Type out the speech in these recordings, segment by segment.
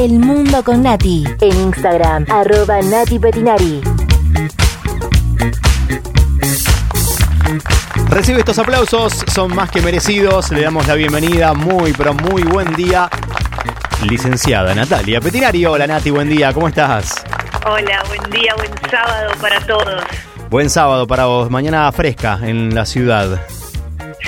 El Mundo con Nati. En Instagram, arroba Nati Petinari. Recibe estos aplausos, son más que merecidos. Le damos la bienvenida, muy, pero muy buen día. Licenciada Natalia Petinari. Hola Nati, buen día, ¿cómo estás? Hola, buen día, buen sábado para todos. Buen sábado para vos, mañana fresca en la ciudad.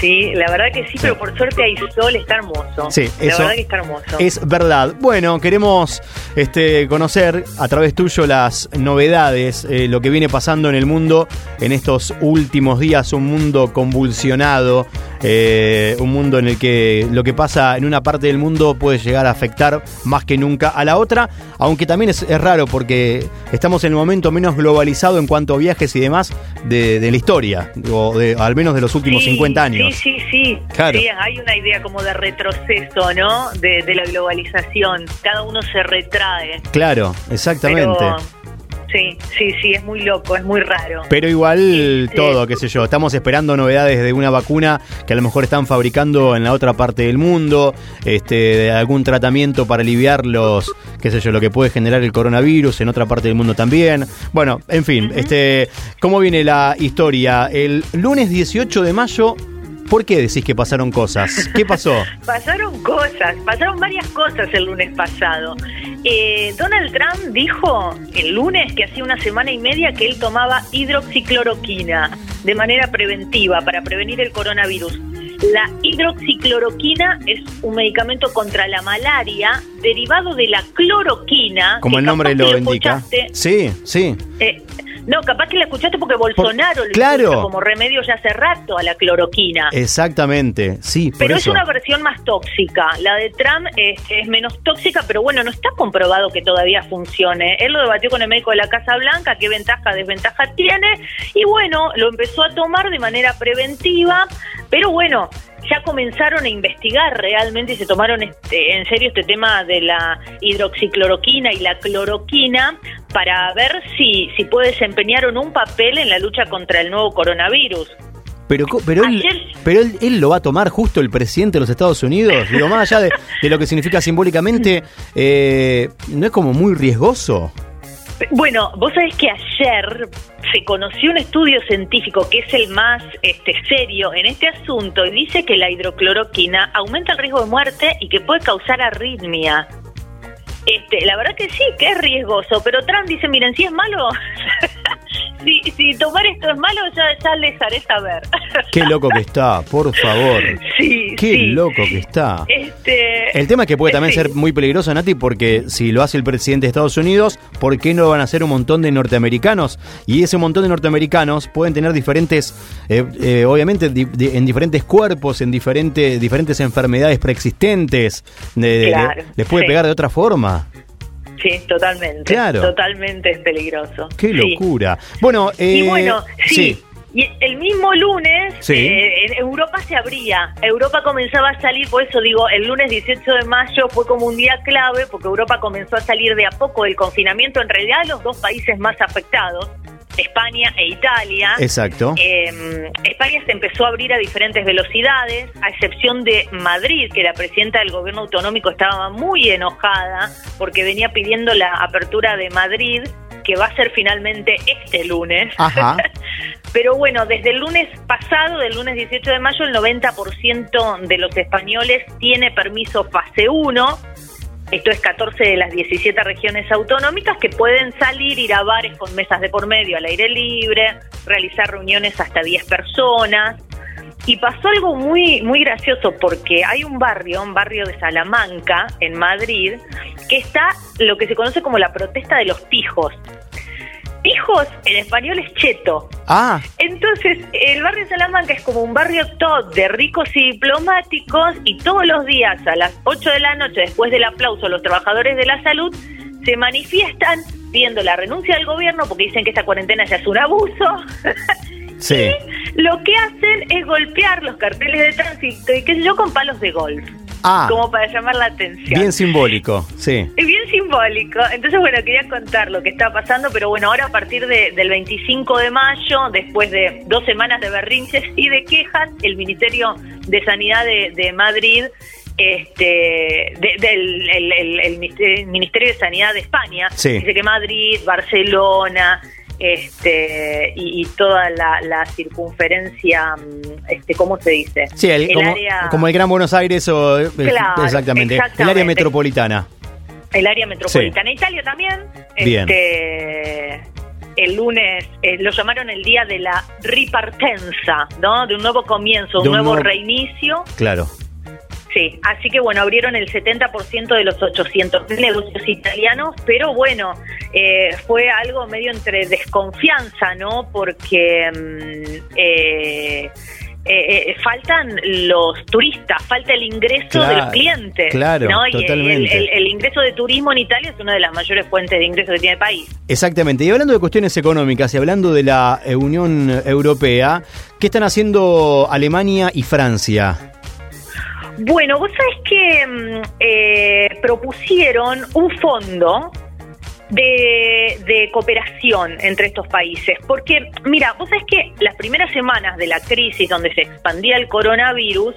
Sí, la verdad que sí, pero por suerte hay sol, está hermoso. Sí, la eso verdad que está hermoso. Es verdad. Bueno, queremos este, conocer a través tuyo las novedades, eh, lo que viene pasando en el mundo en estos últimos días, un mundo convulsionado, eh, un mundo en el que lo que pasa en una parte del mundo puede llegar a afectar más que nunca a la otra, aunque también es, es raro porque estamos en el momento menos globalizado en cuanto a viajes y demás de, de la historia, o de, al menos de los últimos Sí, 50 años. Sí, sí, sí. Claro. Sí, hay una idea como de retroceso, ¿no? De, de la globalización. Cada uno se retrae. Claro, exactamente. Pero, sí, sí, sí, es muy loco, es muy raro. Pero igual Este- todo, qué sé yo, estamos esperando novedades de una vacuna que a lo mejor están fabricando en la otra parte del mundo, este, de algún tratamiento para aliviar los, qué sé yo, lo que puede generar el coronavirus en otra parte del mundo también. Bueno, en fin, este, ¿cómo viene la historia? El lunes 18 de mayo, ¿por qué decís que pasaron cosas? ¿Qué pasó? Pasaron cosas, pasaron varias cosas el lunes pasado. Eh, Donald Trump dijo el lunes que hacía una semana y media que él tomaba hidroxicloroquina de manera preventiva para prevenir el coronavirus. La hidroxicloroquina es un medicamento contra la malaria derivado de la cloroquina. Como el nombre lo que indica. escuchaste. Sí, sí. Eh, no, capaz que la escuchaste porque Bolsonaro lo claro. como remedio ya hace rato a la cloroquina. Exactamente, sí, por Pero eso. es una versión más tóxica. La de Trump es, es menos tóxica, pero bueno, no está comprobado que todavía funcione. Él lo debatió con el médico de la Casa Blanca, qué ventaja, desventaja tiene, y bueno, lo empezó a tomar de manera preventiva, pero bueno, ya comenzaron a investigar realmente y se tomaron este, en serio este tema de la hidroxicloroquina y la cloroquina para ver si, si puede desempeñar un papel en la lucha contra el nuevo coronavirus. Pero, pero, él, pero él, él lo va a tomar justo el presidente de los Estados Unidos. Digo, más allá de, de lo que significa simbólicamente, eh, ¿no es como muy riesgoso? Bueno, vos sabés que ayer se conoció un estudio científico que es el más este, serio en este asunto y dice que la hidrocloroquina aumenta el riesgo de muerte y que puede causar arritmia. Este, la verdad que sí, que es riesgoso, pero Trump dice, miren, si es malo, si, si tomar esto es malo, ya, ya les haré saber. Qué loco que está, por favor. sí, Qué sí. loco que está. Este, El tema es que puede también sí. ser muy peligroso, Nati, porque si lo hace el presidente de Estados Unidos, ¿por qué no lo van a hacer un montón de norteamericanos? Y ese montón de norteamericanos pueden tener diferentes, eh, eh, obviamente, di- di- en diferentes cuerpos, en diferentes diferentes enfermedades preexistentes. De- de- Claro, les puede sí. pegar de otra forma. Sí, totalmente. Claro. Totalmente es peligroso. Qué locura. Bueno, eh, Y bueno, sí. Y el mismo lunes, Sí. eh, en Europa se abría. Europa comenzaba a salir, por eso digo, el lunes 18 de mayo fue como un día clave, porque Europa comenzó a salir de a poco del confinamiento. En realidad, los dos países más afectados, España e Italia. Exacto. Eh, España se empezó a abrir a diferentes velocidades, a excepción de Madrid, que la presidenta del gobierno autonómico estaba muy enojada porque venía pidiendo la apertura de Madrid, que va a ser finalmente este lunes. Ajá. Pero bueno, desde el lunes pasado, del lunes 18 de mayo, el 90% de los españoles tiene permiso fase 1. Esto es 14 de las 17 regiones autonómicas que pueden salir, ir a bares con mesas de por medio al aire libre, realizar reuniones hasta 10 personas. Y pasó algo muy, muy gracioso porque hay un barrio, un barrio de Salamanca, en Madrid, que está lo que se conoce como la protesta de los pijos. Pijos en español es cheto. Ah, Entonces, el barrio Salamanca es como un barrio top de ricos y diplomáticos y todos los días a las 8 de la noche, después del aplauso los trabajadores de la salud, se manifiestan pidiendo la renuncia del gobierno porque dicen que esta cuarentena ya es un abuso. sí. Lo que hacen es golpear los carteles de tránsito y qué sé yo con palos de golf, Ah, como para llamar la atención. bien simbólico, sí. Es bien simbólico. Entonces, bueno, quería contar lo que está pasando, pero bueno, ahora a partir de- del 25 de mayo, después de dos semanas de berrinches y de quejas, el Ministerio de Sanidad de, de Madrid este, de- del el- el- el Ministerio de Sanidad de España. Sí. Dice que Madrid, Barcelona, este, y, y toda la, la circunferencia, mm, este, ¿cómo se dice? Sí, el- como, área, como el Gran Buenos Aires o... eh, Claro, exactamente, el área metropolitana. el área metropolitana. Italia también. Bien. Este, el lunes eh, lo llamaron el día de la ripartenza, ¿no? De un nuevo comienzo, un De un nuevo nuevo- reinicio. Claro. Sí, así que bueno, abrieron el 70% de los 800 negocios italianos, pero bueno, eh, fue algo medio entre desconfianza, ¿no? Porque mm, eh, eh, eh, faltan los turistas, falta el ingreso de los Claro, clientes. claro, ¿no? Y totalmente. El, el ingreso de turismo en Italia es una de las mayores fuentes de ingresos que tiene el país. Exactamente. Y hablando de cuestiones económicas y hablando de la Unión Europea, ¿qué están haciendo Alemania y Francia? Bueno, vos sabés que mm, eh, propusieron un fondo de, de cooperación entre estos países. Porque, mira, vos sabés que las primeras semanas de la crisis donde se expandía el coronavirus,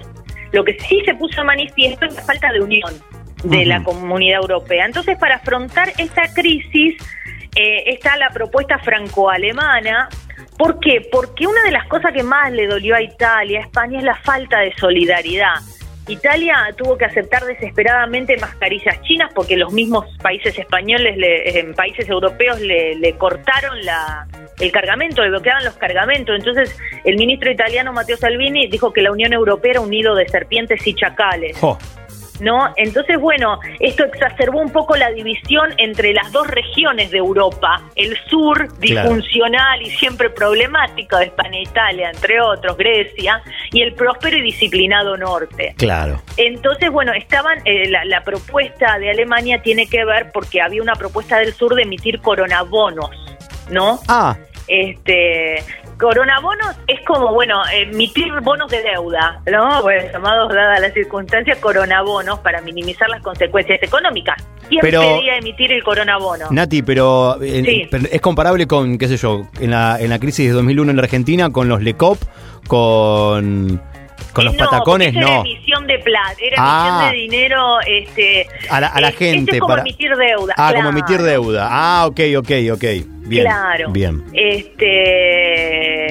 lo que sí se puso de manifiesto es la falta de unión de la comunidad europea. Entonces, para afrontar esta crisis, eh, está la propuesta franco-alemana. ¿Por qué? Porque una de las cosas que más le dolió a Italia, a España, es la falta de solidaridad. Italia tuvo que aceptar desesperadamente mascarillas chinas porque los mismos países españoles, le- en países europeos, le, le cortaron la, el cargamento, le bloqueaban los cargamentos. Entonces, el ministro italiano Matteo Salvini dijo que la Unión Europea era un nido de serpientes y chacales. Jo, ¿no? Entonces, bueno, esto exacerbó un poco la división entre las dos regiones de Europa, el sur Claro. disfuncional y siempre problemático de España e Italia, entre otros, Grecia, y el próspero y disciplinado norte. claro. Entonces, bueno, estaban, eh, la, la propuesta de Alemania tiene que ver porque había una propuesta del sur de emitir coronabonos, ¿no? Ah, Este, coronabonos es como, bueno, emitir bonos de deuda, ¿no? Bueno, llamados, dadas las circunstancias, coronabonos para minimizar las consecuencias económicas. ¿Quién Pero- pedía emitir el coronabono? Nati, pero, eh, Sí. es comparable con, qué sé yo, en la, en la crisis de 2001 en la Argentina, con los LECOP, con, con los no, patacones, eso Era no. emisión de plata, era Ah. emisión de dinero, este, A la, a la eh, gente. este es como para... emitir deuda. Ah, como emitir deuda. Ah, ok, ok, ok. Bien. claro. Bien. Este,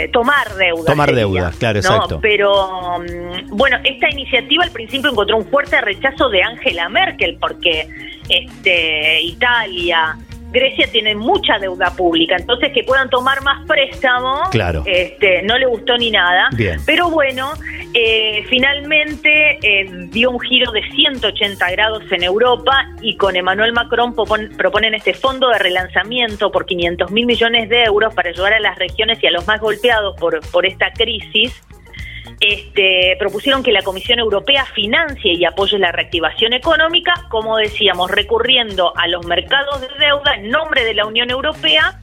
tomar deuda. Tomar sería, deuda, claro, ¿no? exacto. Pero, mm, bueno, esta iniciativa al principio encontró un fuerte rechazo de Angela Merkel porque este, Italia, Grecia tienen mucha deuda pública, entonces que puedan tomar más préstamos, Claro. este, no le gustó ni nada. Bien. Pero bueno, eh, finalmente eh, dio un giro de 180 grados en Europa y con Emmanuel Macron propon- proponen este fondo de relanzamiento por 500 mil millones de euros para ayudar a las regiones y a los más golpeados por, por esta crisis. Este, propusieron que la Comisión Europea financie y apoye la reactivación económica, como decíamos, recurriendo a los mercados de deuda en nombre de la Unión Europea.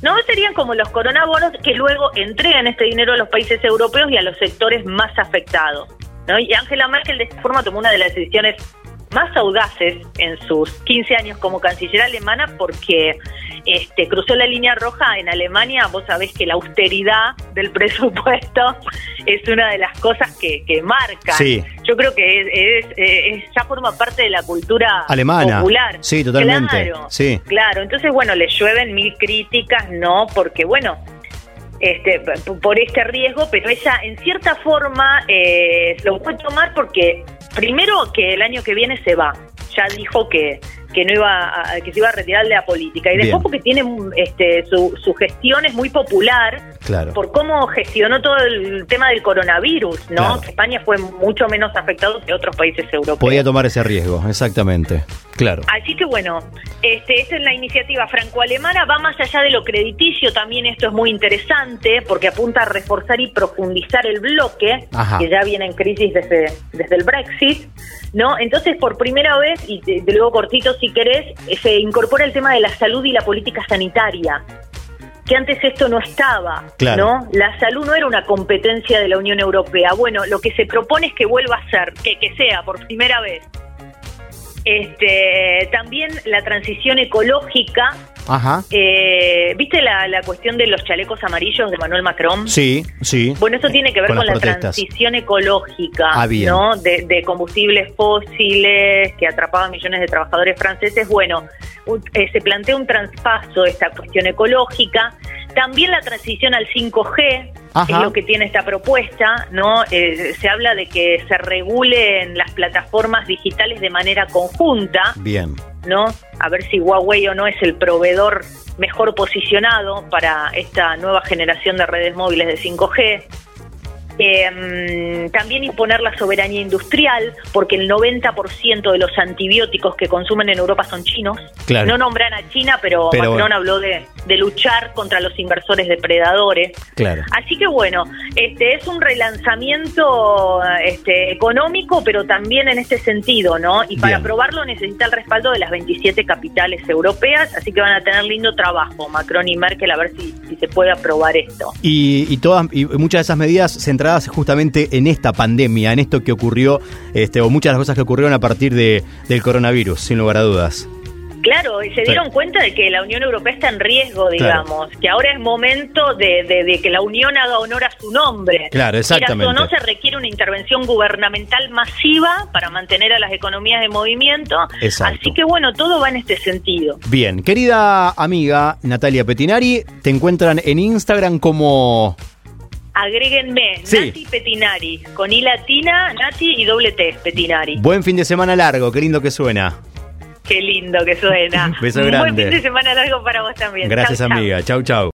No serían como los coronabonos que luego entregan este dinero a los países europeos y a los sectores más afectados. ¿no? Y Angela Merkel de esta forma tomó una de las decisiones más audaces en sus 15 años como canciller alemana porque este, cruzó la línea roja en Alemania. Vos sabés que la austeridad del presupuesto es una de las cosas que, que marcan. Sí. Yo creo que es, es- es- ya forma parte de la cultura Alemana. popular. Sí, totalmente. Claro, Sí. claro. Entonces, bueno, le llueven mil críticas, ¿no? Porque, bueno, este, por este riesgo, pero ella en cierta forma eh, lo puede tomar porque primero que el año que viene se va, ya dijo que que no iba a, que se iba a retirar de la política y después Bien. porque tiene este su, su gestión es muy popular Claro. por cómo gestionó todo el tema del coronavirus, ¿no? Claro. Que España fue mucho menos afectado que otros países europeos. Podía tomar ese riesgo, exactamente. Claro. Así que bueno, este, esta es la iniciativa franco-alemana, va más allá de lo crediticio, también esto es muy interesante porque apunta a reforzar y profundizar el bloque, Ajá. que ya viene en crisis desde, desde el Brexit, ¿no? Entonces, por primera vez, y de, de luego cortito si querés, se incorpora el tema de la salud y la política sanitaria que antes esto no estaba, Claro. ¿no? La salud no era una competencia de la Unión Europea. Bueno, lo que se propone es que vuelva a ser, que, que sea por primera vez. Este, también la transición ecológica Ajá. Eh, ¿Viste la, la cuestión de los chalecos amarillos de Manuel Macron? Sí, sí. Bueno, eso tiene que ver Con la protestas. transición ecológica, Ah. ¿no? De, de combustibles fósiles que atrapaban millones de trabajadores franceses. Bueno, un- eh, se plantea un traspaso de esta cuestión ecológica. También la transición al 5G Ajá. es lo que tiene esta propuesta, ¿no? Eh, se habla de que se regulen las plataformas digitales de manera conjunta. Bien. ¿no? A ver si Huawei o no es el proveedor mejor posicionado para esta nueva generación de redes móviles de 5G. Eh, también imponer la soberanía industrial, porque el 90% de los antibióticos que consumen en Europa son chinos. Claro. No nombran a China, pero, Pero Macron bueno. habló de, de luchar contra los inversores depredadores. Claro. Así que bueno, este es un relanzamiento este, económico, pero también en este sentido, ¿no? Y para Bien. aprobarlo necesita el respaldo de las 27 capitales europeas, así que van a tener lindo trabajo Macron y Merkel a ver si, si se puede aprobar esto. Y, y todas y muchas de esas medidas centradas justamente en esta pandemia, en esto que ocurrió, este, o muchas de las cosas que ocurrieron a partir de, del coronavirus, sin lugar a dudas. Claro, y se dieron cuenta de que la Unión Europea está en riesgo, Claro. digamos, que ahora es momento de, de- de que la Unión haga honor a su nombre. Claro, exactamente. O no, se requiere una intervención gubernamental masiva para mantener a las economías de movimiento. Exacto. Así que bueno, todo va en este sentido. Bien, querida amiga Natalia Petinari, te encuentran en Instagram como... Agréguenme Sí. Nati Petinari, con I latina, Nati y doble T, Petinari. Buen fin de semana largo, qué lindo que suena. Qué lindo que suena. Beso grande. Buen fin de semana largo para vos también. Gracias chau. amiga, chau chau.